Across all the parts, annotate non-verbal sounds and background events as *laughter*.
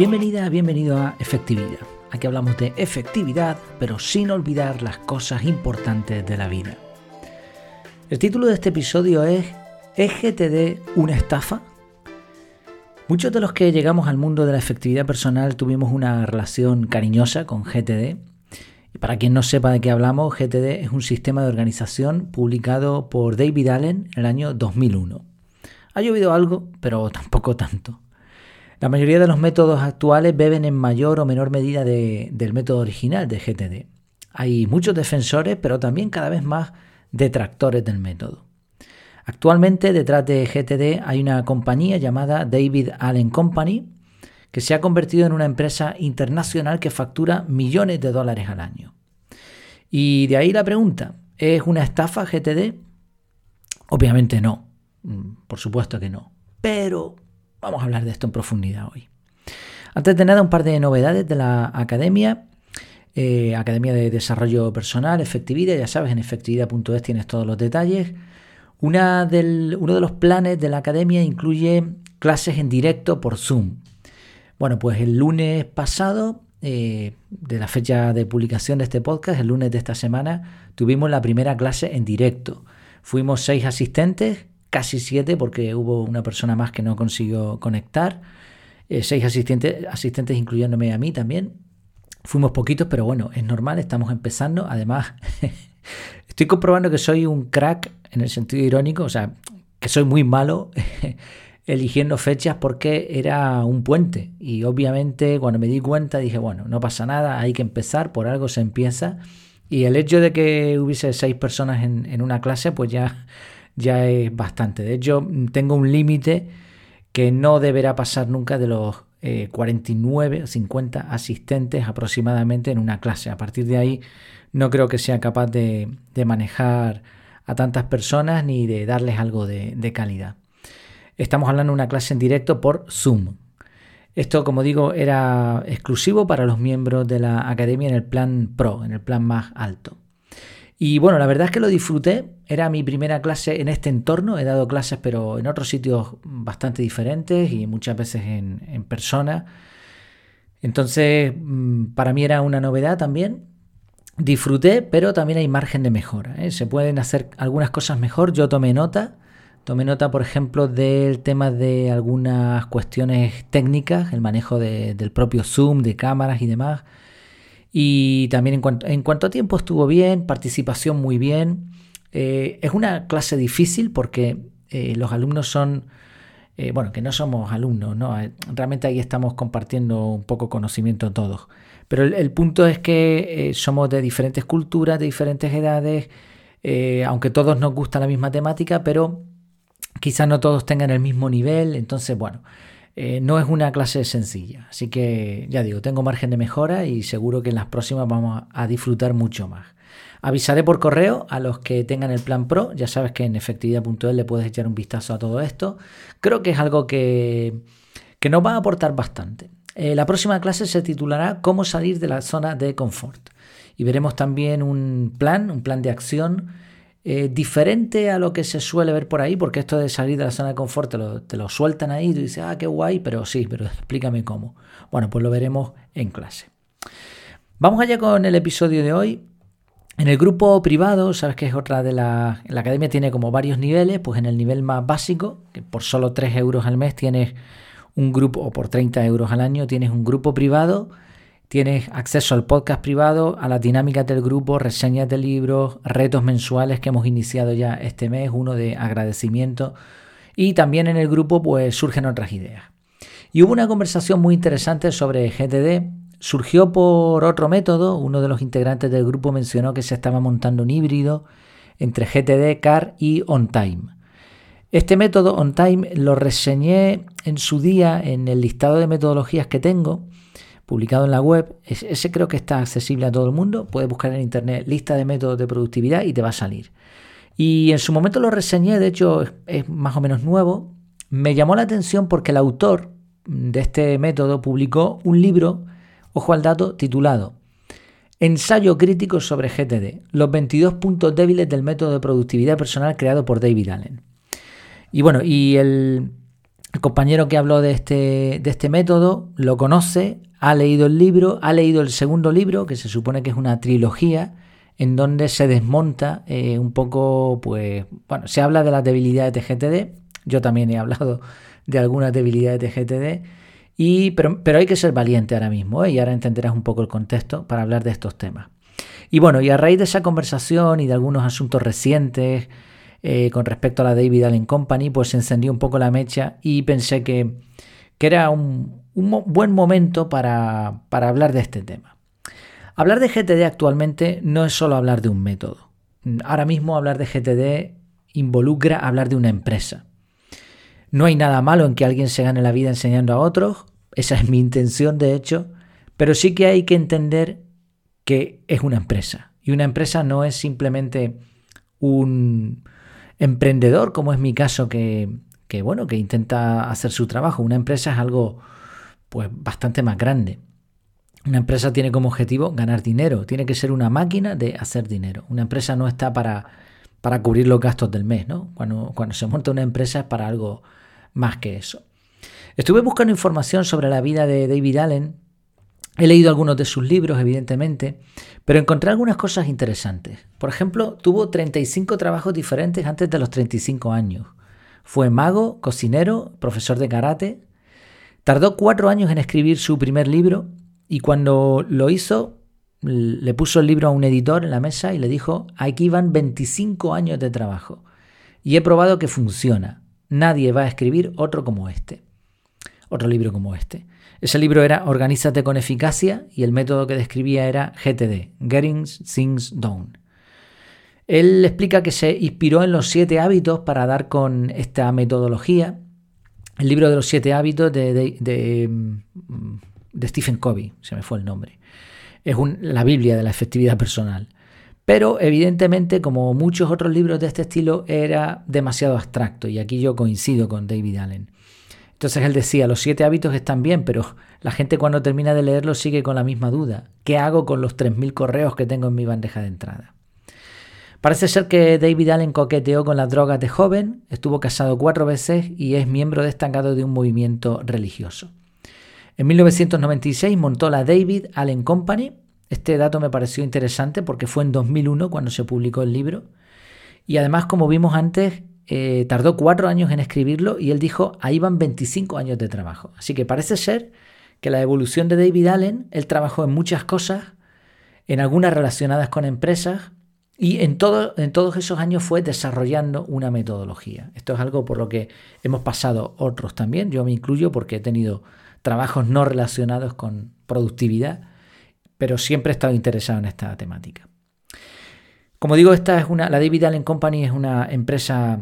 Bienvenida, bienvenido a Efectividad. Aquí hablamos de efectividad, pero sin olvidar las cosas importantes de la vida. El título de este episodio es ¿Es GTD una estafa? Muchos de los que llegamos al mundo de la efectividad personal tuvimos una relación cariñosa con GTD. Y para quien no sepa de qué hablamos, GTD es un sistema de organización publicado por David Allen en el año 2001. Ha llovido algo, pero tampoco tanto. La mayoría de los métodos actuales beben en mayor o menor medida del método original de GTD. Hay muchos defensores, pero también cada vez más detractores del método. Actualmente detrás de GTD hay una compañía llamada David Allen Company, que se ha convertido en una empresa internacional que factura millones de dólares al año. Y de ahí la pregunta, ¿es una estafa GTD? Obviamente no, mm, por supuesto que no, pero Vamos a hablar de esto en profundidad hoy. Antes de nada, un par de novedades de la academia. Eh, academia de Desarrollo Personal, Efectividad, ya sabes, en efectividad.es tienes todos los detalles. Una uno de los planes de la academia incluye clases en directo por Zoom. Bueno, pues el lunes pasado, eh, de la fecha de publicación de este podcast, el lunes de esta semana, tuvimos la primera clase en directo. Fuimos seis asistentes casi siete porque hubo una persona más que no consiguió conectar, eh, seis asistentes, asistentes incluyéndome a mí también. Fuimos poquitos, pero bueno, es normal, estamos empezando. Además, *laughs* estoy comprobando que soy un crack en el sentido irónico, o sea, que soy muy malo *laughs* eligiendo fechas porque era un puente. Y obviamente cuando me di cuenta dije, bueno, no pasa nada, hay que empezar, por algo se empieza. Y el hecho de que hubiese seis personas en, en una clase, pues ya ya es bastante. De hecho, tengo un límite que no deberá pasar nunca de los 49 o 50 asistentes aproximadamente en una clase. A partir de ahí no creo que sea capaz de, manejar a tantas personas ni de darles algo de, de, calidad. Estamos hablando de una clase en directo por Zoom. Esto, como digo, era exclusivo para los miembros de la academia en el plan Pro, en el plan más alto. Y bueno, la verdad es que lo disfruté. Era mi primera clase en este entorno. He dado clases, pero en otros sitios bastante diferentes y muchas veces en, persona. Entonces, mm, para mí era una novedad también. Disfruté, pero también hay margen de mejora. ¿eh? Se pueden hacer algunas cosas mejor. Yo tomé nota. Tomé nota, por ejemplo, del tema de algunas cuestiones técnicas, el manejo del propio Zoom, de cámaras y demás. Y también en cuanto, en cuanto a tiempo estuvo bien, participación muy bien. Eh, es una clase difícil porque eh, los alumnos son, eh, bueno, que no somos alumnos, ¿no? Realmente ahí estamos compartiendo un poco conocimiento todos. Pero el, punto es que somos de diferentes culturas, de diferentes edades, aunque todos nos gusta la misma temática, pero quizás no todos tengan el mismo nivel. Entonces, bueno, eh, no es una clase sencilla. Así que ya digo, tengo margen de mejora y seguro que en las próximas vamos a disfrutar mucho más. Avisaré por correo a los que tengan el plan Pro. Ya sabes que en efectividad.es le puedes echar un vistazo a todo esto. Creo que es algo que, que nos va a aportar bastante. Eh, la próxima clase se titulará Cómo salir de la zona de confort. Y veremos también un plan, un plan de acción eh, diferente a lo que se suele ver por ahí, porque esto de salir de la zona de confort te lo, sueltan ahí y tú dices, ah, qué guay, pero sí, pero explícame cómo. Bueno, pues lo veremos en clase. Vamos allá con el episodio de hoy. En el grupo privado, sabes que es otra de la... La academia tiene como varios niveles, pues en el nivel más básico, que por solo 3 euros al mes tienes un grupo, o por 30 euros al año tienes un grupo privado Tienes acceso al podcast privado, a las dinámicas del grupo, reseñas de libros, retos mensuales que hemos iniciado ya este mes, uno de agradecimiento. Y también en el grupo pues surgen otras ideas. Y hubo una conversación muy interesante sobre GTD. Surgió por otro método. Uno de los integrantes del grupo mencionó que se estaba montando un híbrido entre GTD, CAR y OnTime. Este método OnTime lo reseñé en su día en el listado de metodologías que tengo publicado en la web. Ese creo que está accesible a todo el mundo. Puedes buscar en internet lista de métodos de productividad y te va a salir. Y en su momento lo reseñé, de hecho es más o menos nuevo. Me llamó la atención porque el autor de este método publicó un libro, ojo al dato, titulado Ensayo crítico sobre GTD, los 22 puntos débiles del método de productividad personal creado por David Allen. Y bueno, y el, el compañero que habló de este, de este método lo conoce, ha leído el libro, ha leído el segundo libro, que se supone que es una trilogía, en donde se desmonta eh, un poco, pues, bueno, se habla de las debilidades de GTD, yo también he hablado de algunas debilidades de GTD, y, pero, pero hay que ser valiente ahora mismo, ¿eh? y ahora entenderás un poco el contexto para hablar de estos temas. Y bueno, y a raíz de esa conversación y de algunos asuntos recientes, eh, con respecto a la David Allen Company, pues se encendió un poco la mecha y pensé que, era un, buen momento para, hablar de este tema. Hablar de GTD actualmente no es solo hablar de un método. Ahora mismo hablar de GTD involucra hablar de una empresa. No hay nada malo en que alguien se gane la vida enseñando a otros, esa es mi intención de hecho, pero sí que hay que entender que es una empresa. Y una empresa no es simplemente un, emprendedor, como es mi caso, que, bueno, que intenta hacer su trabajo. Una empresa es algo pues bastante más grande. Una empresa tiene como objetivo ganar dinero, tiene que ser una máquina de hacer dinero. Una empresa no está para, para cubrir los gastos del mes, ¿no? Cuando, cuando se monta una empresa es para algo más que eso. Estuve buscando información sobre la vida de David Allen He leído algunos de sus libros, evidentemente, pero encontré algunas cosas interesantes. Por ejemplo, tuvo 35 trabajos diferentes antes de los 35 años. Fue mago, cocinero, profesor de karate. Tardó cuatro años en escribir su primer libro y cuando lo hizo le puso el libro a un editor en la mesa y le dijo, aquí van 25 años de trabajo y he probado que funciona. Nadie va a escribir otro como este. Otro libro como este. Ese libro era Organízate con eficacia y el método que describía era GTD, Getting Things Done. Él explica que se inspiró en los siete hábitos para dar con esta metodología. El libro de los siete hábitos de, Stephen Covey, se me fue el nombre. Es la Biblia de la efectividad personal. Pero evidentemente, como muchos otros libros de este estilo, era demasiado abstracto y aquí yo coincido con David Allen. Entonces él decía, los siete hábitos están bien, pero la gente cuando termina de leerlos sigue con la misma duda. ¿Qué hago con los 3.000 correos que tengo en mi bandeja de entrada? Parece ser que David Allen coqueteó con las drogas de joven, estuvo casado cuatro veces y es miembro destacado de un movimiento religioso. En 1996 montó la David Allen Company. Este dato me pareció interesante porque fue en 2001 cuando se publicó el libro. Y además, como vimos antes, eh, tardó cuatro años en escribirlo y él dijo, ahí van 25 años de trabajo. Así que parece ser que la evolución de David Allen, él trabajó en muchas cosas, en algunas relacionadas con empresas, y en, todo, en todos esos años fue desarrollando una metodología. Esto es algo por lo que hemos pasado otros también, yo me incluyo porque he tenido trabajos no relacionados con productividad, pero siempre he estado interesado en esta temática. Como digo, esta es una, la David Allen Company es una empresa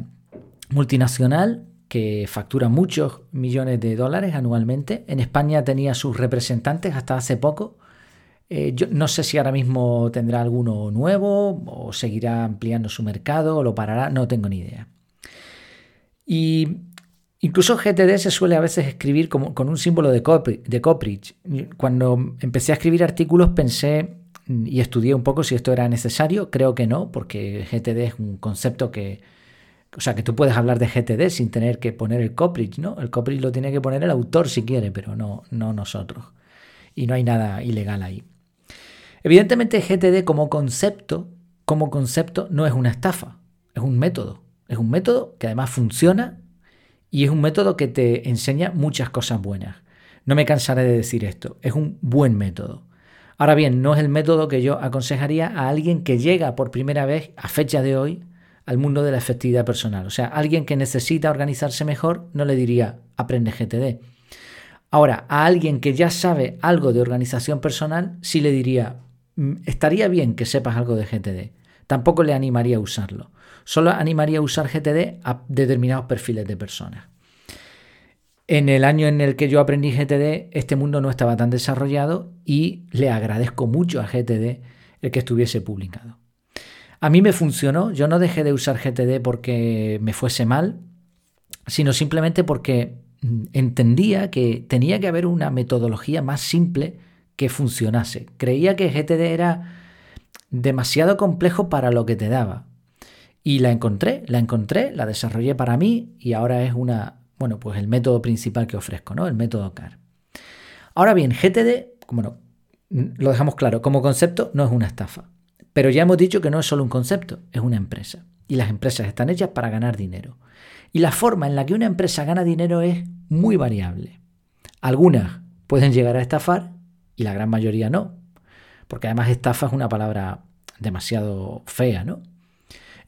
multinacional que factura muchos millones de dólares anualmente. En España tenía sus representantes hasta hace poco. Eh, yo no sé si ahora mismo tendrá alguno nuevo o seguirá ampliando su mercado o lo parará, no tengo ni idea. Y incluso GTD se suele a veces escribir como, con un símbolo de, de Copridge. Cuando empecé a escribir artículos pensé y estudié un poco si esto era necesario. Creo que no, porque GTD es un concepto que, o sea, que tú puedes hablar de GTD sin tener que poner el Copridge, ¿no? El Copridge lo tiene que poner el autor si quiere, pero no, no nosotros. Y no hay nada ilegal ahí. Evidentemente GTD como concepto, como concepto no es una estafa, es un método. Es un método que además funciona y es un método que te enseña muchas cosas buenas. No me cansaré de decir esto, es un buen método. Ahora bien, no es el método que yo aconsejaría a alguien que llega por primera vez a fecha de hoy al mundo de la efectividad personal. O sea, alguien que necesita organizarse mejor no le diría aprende GTD. Ahora, a alguien que ya sabe algo de organización personal, sí le diría estaría bien que sepas algo de GTD. Tampoco le animaría a usarlo. Solo animaría a usar GTD a determinados perfiles de personas. En el año en el que yo aprendí GTD, este mundo no estaba tan desarrollado y le agradezco mucho a GTD el que estuviese publicado. A mí me funcionó, yo no dejé de usar GTD porque me fuese mal, sino simplemente porque mm, entendía que tenía que haber una metodología más simple que funcionase. Creía que GTD era demasiado complejo para lo que te daba. Y la encontré, la encontré, la desarrollé para mí y ahora es una Bueno, pues el método principal que ofrezco, ¿no? El método CAR. Ahora bien, GTD, bueno, lo dejamos claro, como concepto no es una estafa. Pero ya hemos dicho que no es solo un concepto, es una empresa. Y las empresas están hechas para ganar dinero. Y la forma en la que una empresa gana dinero es muy variable. Algunas pueden llegar a estafar y la gran mayoría no. Porque además estafa es una palabra demasiado fea, ¿no?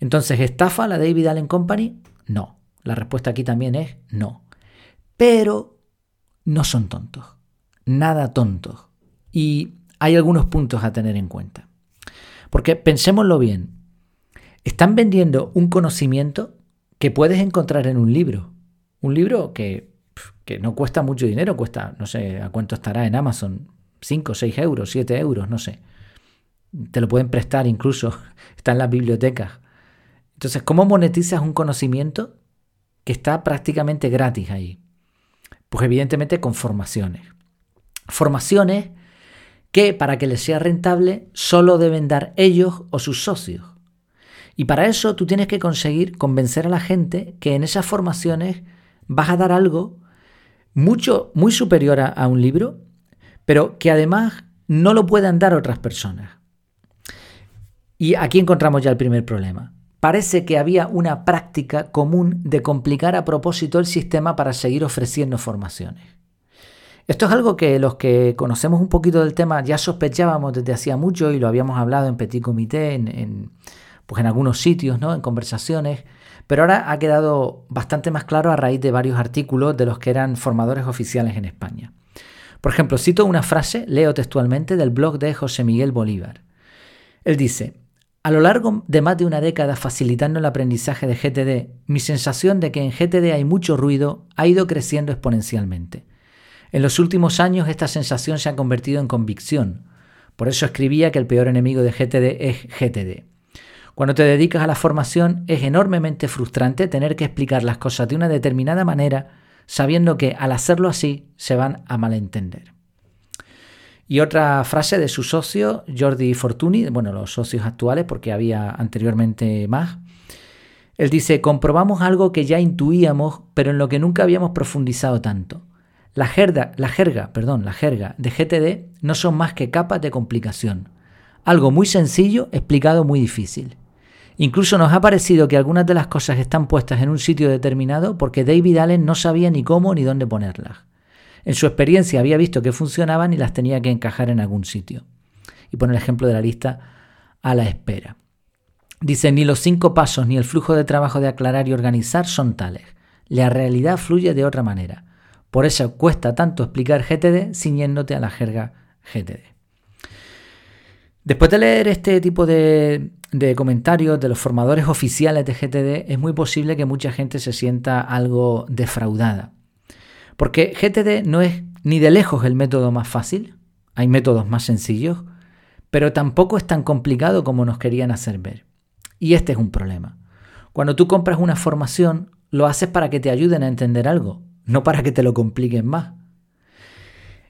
Entonces, ¿estafa la David Allen Company? No. La respuesta aquí también es no. Pero no son tontos. Nada tontos. Y hay algunos puntos a tener en cuenta. Porque pensémoslo bien. Están vendiendo un conocimiento que puedes encontrar en un libro. Un libro que, que no cuesta mucho dinero, cuesta, no sé a cuánto estará en Amazon, 5, 6 euros, 7 euros, no sé. Te lo pueden prestar incluso, *laughs* está en las bibliotecas. Entonces, ¿cómo monetizas un conocimiento que está prácticamente gratis ahí? Pues evidentemente con formaciones. Formaciones que para que les sea rentable solo deben dar ellos o sus socios. Y para eso tú tienes que conseguir convencer a la gente que en esas formaciones vas a dar algo mucho, muy superior a, a un libro, pero que además no lo puedan dar otras personas. Y aquí encontramos ya el primer problema. Parece que había una práctica común de complicar a propósito el sistema para seguir ofreciendo formaciones. Esto es algo que los que conocemos un poquito del tema ya sospechábamos desde hacía mucho y lo habíamos hablado en Petit Comité, en, pues en algunos sitios, ¿no? en conversaciones, pero ahora ha quedado bastante más claro a raíz de varios artículos de los que eran formadores oficiales en España. Por ejemplo, cito una frase, leo textualmente, del blog de José Miguel Bolívar. Él dice, a lo largo de más de una década facilitando el aprendizaje de GTD, mi sensación de que en GTD hay mucho ruido ha ido creciendo exponencialmente. En los últimos años esta sensación se ha convertido en convicción. Por eso escribía que el peor enemigo de GTD es GTD. Cuando te dedicas a la formación es enormemente frustrante tener que explicar las cosas de una determinada manera sabiendo que al hacerlo así se van a malentender. Y otra frase de su socio, Jordi Fortuny, bueno, los socios actuales, porque había anteriormente más. Él dice, comprobamos algo que ya intuíamos, pero en lo que nunca habíamos profundizado tanto. La jerga, la jerga, perdón, la jerga de GTD no son más que capas de complicación. Algo muy sencillo explicado muy difícil. Incluso nos ha parecido que algunas de las cosas están puestas en un sitio determinado porque David Allen no sabía ni cómo ni dónde ponerlas. En su experiencia había visto que funcionaban y las tenía que encajar en algún sitio. Y pone el ejemplo de la lista a la espera. Dice, ni los cinco pasos ni el flujo de trabajo de aclarar y organizar son tales. La realidad fluye de otra manera. Por eso cuesta tanto explicar GTD ciñéndote a la jerga GTD. Después de leer este tipo de, comentarios de los formadores oficiales de GTD, es muy posible que mucha gente se sienta algo defraudada. Porque GTD no es ni de lejos el método más fácil, hay métodos más sencillos, pero tampoco es tan complicado como nos querían hacer ver. Y este es un problema. Cuando tú compras una formación, lo haces para que te ayuden a entender algo, no para que te lo compliquen más.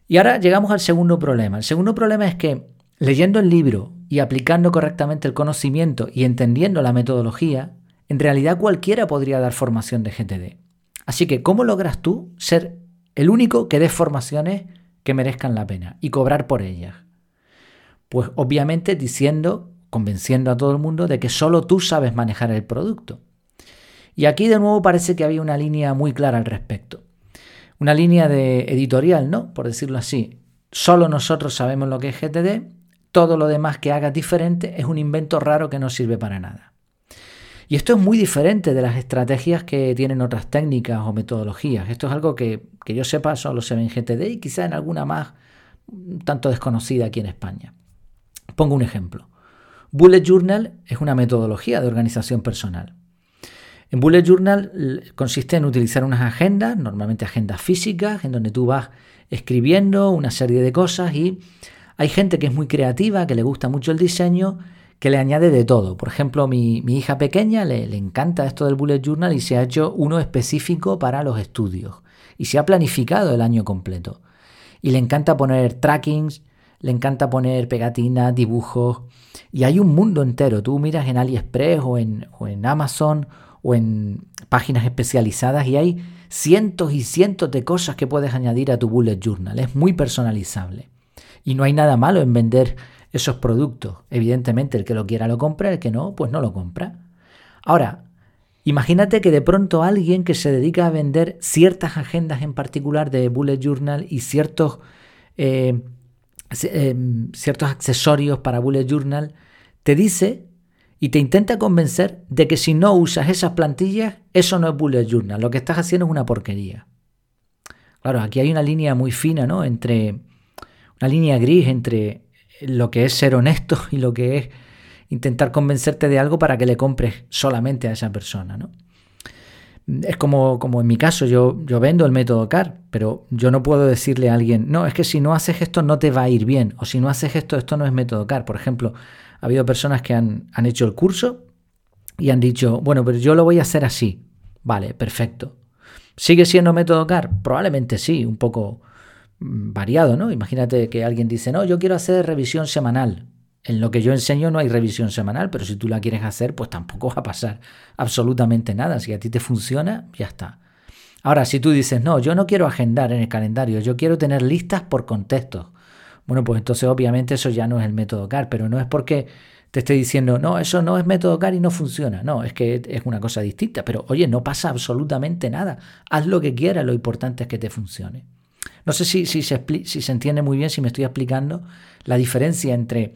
Y ahora llegamos al segundo problema. El segundo problema es que leyendo el libro y aplicando correctamente el conocimiento y entendiendo la metodología, en realidad cualquiera podría dar formación de GTD. Así que, ¿cómo logras tú ser el único que dé formaciones que merezcan la pena y cobrar por ellas? Pues obviamente diciendo, convenciendo a todo el mundo de que solo tú sabes manejar el producto. Y aquí de nuevo parece que había una línea muy clara al respecto. Una línea de editorial, ¿no? Por decirlo así. Solo nosotros sabemos lo que es GTD, todo lo demás que hagas diferente es un invento raro que no sirve para nada. Y esto es muy diferente de las estrategias que tienen otras técnicas o metodologías. Esto es algo que, que yo sepa solo se ve en GTD y quizá en alguna más tanto desconocida aquí en España. Pongo un ejemplo. Bullet Journal es una metodología de organización personal. En Bullet Journal consiste en utilizar unas agendas, normalmente agendas físicas, en donde tú vas escribiendo una serie de cosas y hay gente que es muy creativa, que le gusta mucho el diseño que le añade de todo. Por ejemplo, mi, mi hija pequeña le, encanta esto del bullet journal y se ha hecho uno específico para los estudios. Y se ha planificado el año completo. Y le encanta poner trackings, le encanta poner pegatinas, dibujos. Y hay un mundo entero. Tú miras en AliExpress en, o en Amazon o en páginas especializadas y hay cientos y cientos de cosas que puedes añadir a tu bullet journal. Es muy personalizable. Y no hay nada malo en vender esos productos. Evidentemente, el que lo quiera lo compra, el que no, pues no lo compra. Ahora, imagínate que de pronto alguien que se dedica a vender ciertas agendas en particular de bullet journal y ciertos, eh, eh, ciertos accesorios para bullet journal, te dice y te intenta convencer de que si no usas esas plantillas, eso no es bullet journal. Lo que estás haciendo es una porquería. Claro, aquí hay una línea muy fina, ¿no? Entre una línea gris entre lo que es ser honesto y lo que es intentar convencerte de algo para que le compres solamente a esa persona, ¿no? Es como, como en mi caso, yo, yo vendo el método CAR, pero yo no puedo decirle a alguien, no, es que si no haces esto no te va a ir bien, o si no haces esto, esto no es método CAR. Por ejemplo, ha habido personas que han, han hecho el curso y han dicho, bueno, pero yo lo voy a hacer así. Vale, perfecto. ¿Sigue siendo método CAR? Probablemente sí, un poco variado, ¿no? Imagínate que alguien dice, no, yo quiero hacer revisión semanal. En lo que yo enseño no hay revisión semanal, pero si tú la quieres hacer, pues tampoco va a pasar absolutamente nada. Si a ti te funciona, ya está. Ahora, si tú dices, no, yo no quiero agendar en el calendario, yo quiero tener listas por contextos. Bueno, pues entonces obviamente eso ya no es el método CAR, pero no es porque te esté diciendo, no, eso no es método CAR y no funciona. No, es que es una cosa distinta. Pero oye, no pasa absolutamente nada. Haz lo que quieras, lo importante es que te funcione. No sé si, si, se, si se entiende muy bien, si me estoy explicando la diferencia entre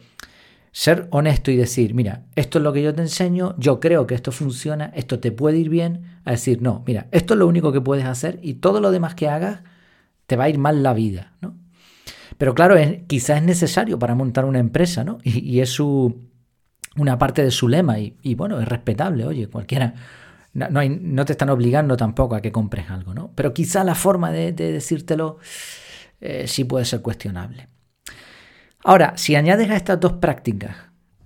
ser honesto y decir, mira, esto es lo que yo te enseño, yo creo que esto funciona, esto te puede ir bien, a decir, no, mira, esto es lo único que puedes hacer y todo lo demás que hagas te va a ir mal la vida, ¿no? Pero claro, es, quizás es necesario para montar una empresa, ¿no? Y, es su, una parte de su lema y, bueno, es respetable, oye, cualquiera, no, te están obligando tampoco a que compres algo, ¿no? Pero quizá la forma de, decírtelo eh, sí puede ser cuestionable. Ahora, si añades a estas dos prácticas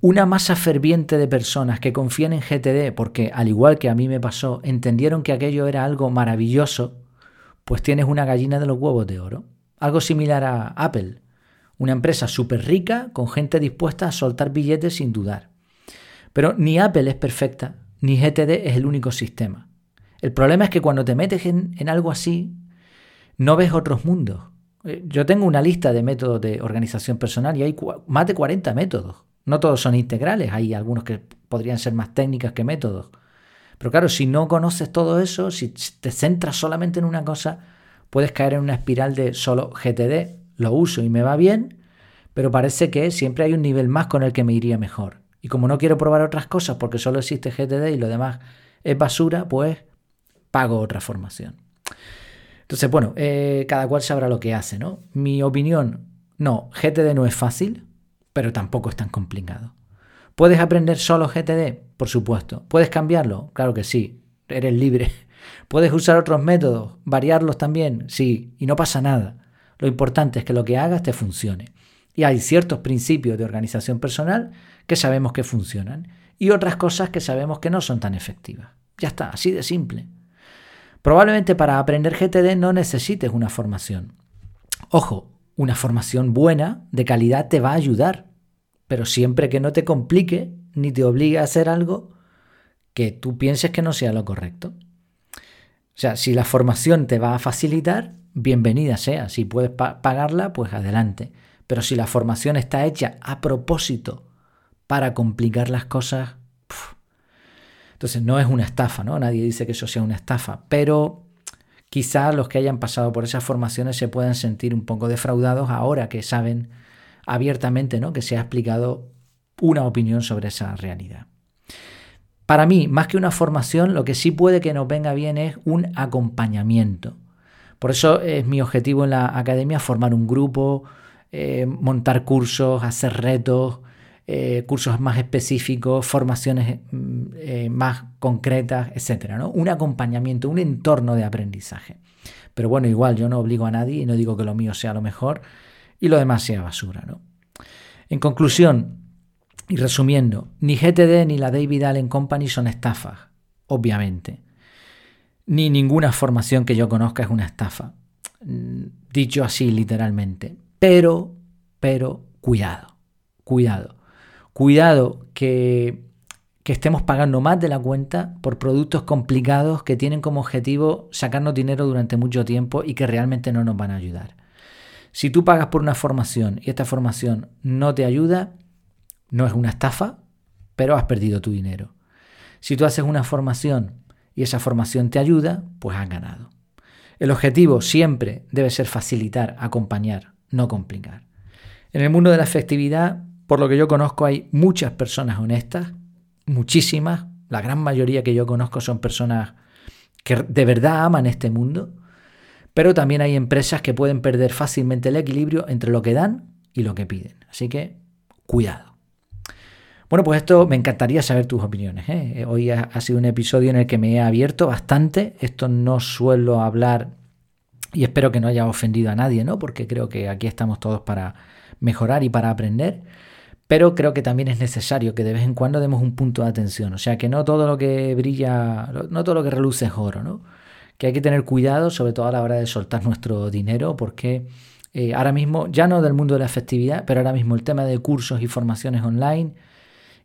una masa ferviente de personas que confían en GTD porque, al igual que a mí me pasó, entendieron que aquello era algo maravilloso, pues tienes una gallina de los huevos de oro. Algo similar a Apple, una empresa súper rica con gente dispuesta a soltar billetes sin dudar. Pero ni Apple es perfecta, ni GTD es el único sistema. El problema es que cuando te metes en, en algo así, no ves otros mundos. Eh, yo tengo una lista de métodos de organización personal y hay más de 40 métodos. No todos son integrales, hay algunos que podrían ser más técnicas que métodos. Pero claro, si no conoces todo eso, si te centras solamente en una cosa, puedes caer en una espiral de solo GTD, lo uso y me va bien, pero parece que siempre hay un nivel más con el que me iría mejor. Y como no quiero probar otras cosas porque solo existe GTD y lo demás es basura, pues pago otra formación. Entonces, bueno, eh, cada cual sabrá lo que hace, ¿no? Mi opinión, no, GTD no es fácil, pero tampoco es tan complicado. ¿Puedes aprender solo GTD? Por supuesto. ¿Puedes cambiarlo? Claro que sí, eres libre. *laughs* ¿Puedes usar otros métodos? ¿Variarlos también? Sí, y no pasa nada. Lo importante es que lo que hagas te funcione. Y hay ciertos principios de organización personal que sabemos que funcionan y otras cosas que sabemos que no son tan efectivas. Ya está, así de simple. Probablemente para aprender GTD no necesites una formación. Ojo, una formación buena, de calidad, te va a ayudar, pero siempre que no te complique ni te obligue a hacer algo que tú pienses que no sea lo correcto. O sea, si la formación te va a facilitar, bienvenida sea. Si puedes pagarla, pues adelante. Pero si la formación está hecha a propósito para complicar las cosas, entonces no es una estafa, ¿no? Nadie dice que eso sea una estafa, pero quizá los que hayan pasado por esas formaciones se puedan sentir un poco defraudados ahora que saben abiertamente, ¿no? Que se ha explicado una opinión sobre esa realidad. Para mí, más que una formación, lo que sí puede que nos venga bien es un acompañamiento. Por eso es mi objetivo en la academia formar un grupo, eh, montar cursos, hacer retos, eh, cursos más específicos, formaciones mm, eh, más concretas, etc. ¿no? Un acompañamiento, un entorno de aprendizaje. Pero bueno, igual yo no obligo a nadie y no digo que lo mío sea lo mejor y lo demás sea basura. ¿no? En conclusión, y resumiendo, ni GTD ni la David Allen Company son estafas, obviamente. Ni ninguna formación que yo conozca es una estafa. Mm, dicho así literalmente. Pero, pero, cuidado, cuidado Cuidado que, estemos pagando más de la cuenta por productos complicados que tienen como objetivo sacarnos dinero durante mucho tiempo y que realmente no nos van a ayudar. Si tú pagas por una formación y esta formación no te ayuda, no es una estafa, pero has perdido tu dinero. Si tú haces una formación y esa formación te ayuda, pues has ganado. El objetivo siempre debe ser facilitar, acompañar, no complicar. En el mundo de la efectividad, por lo que yo conozco, hay muchas personas honestas muchísimas, la gran mayoría que yo conozco son personas que de verdad aman este mundo, pero también hay empresas que pueden perder fácilmente el equilibrio entre lo que dan y lo que piden. Así que cuidado. Bueno, pues esto me encantaría saber tus opiniones. ¿eh? Hoy ha, sido un episodio en el que me he abierto bastante. Esto no suelo hablar y espero que no haya ofendido a nadie, ¿no? Porque creo que aquí estamos todos para mejorar y para aprender pero creo que también es necesario que de vez en cuando demos un punto de atención. O sea, que no todo lo que brilla, no todo lo que reluce es oro, ¿no? Que hay que tener cuidado, sobre todo a la hora de soltar nuestro dinero, porque eh, ahora mismo, ya no del mundo de la efectividad, pero ahora mismo el tema de cursos y formaciones online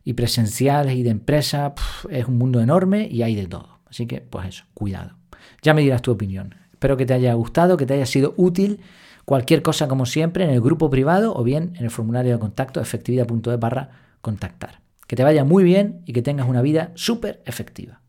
y presenciales y de empresa es un mundo enorme y hay de todo. Así que, pues eso, cuidado. Ya me dirás tu opinión. Espero que te haya gustado, que te haya sido útil Cualquier cosa, como siempre, en el grupo privado o bien en el formulario de contacto efectividad.es barra contactar. Que te vaya muy bien y que tengas una vida súper efectiva.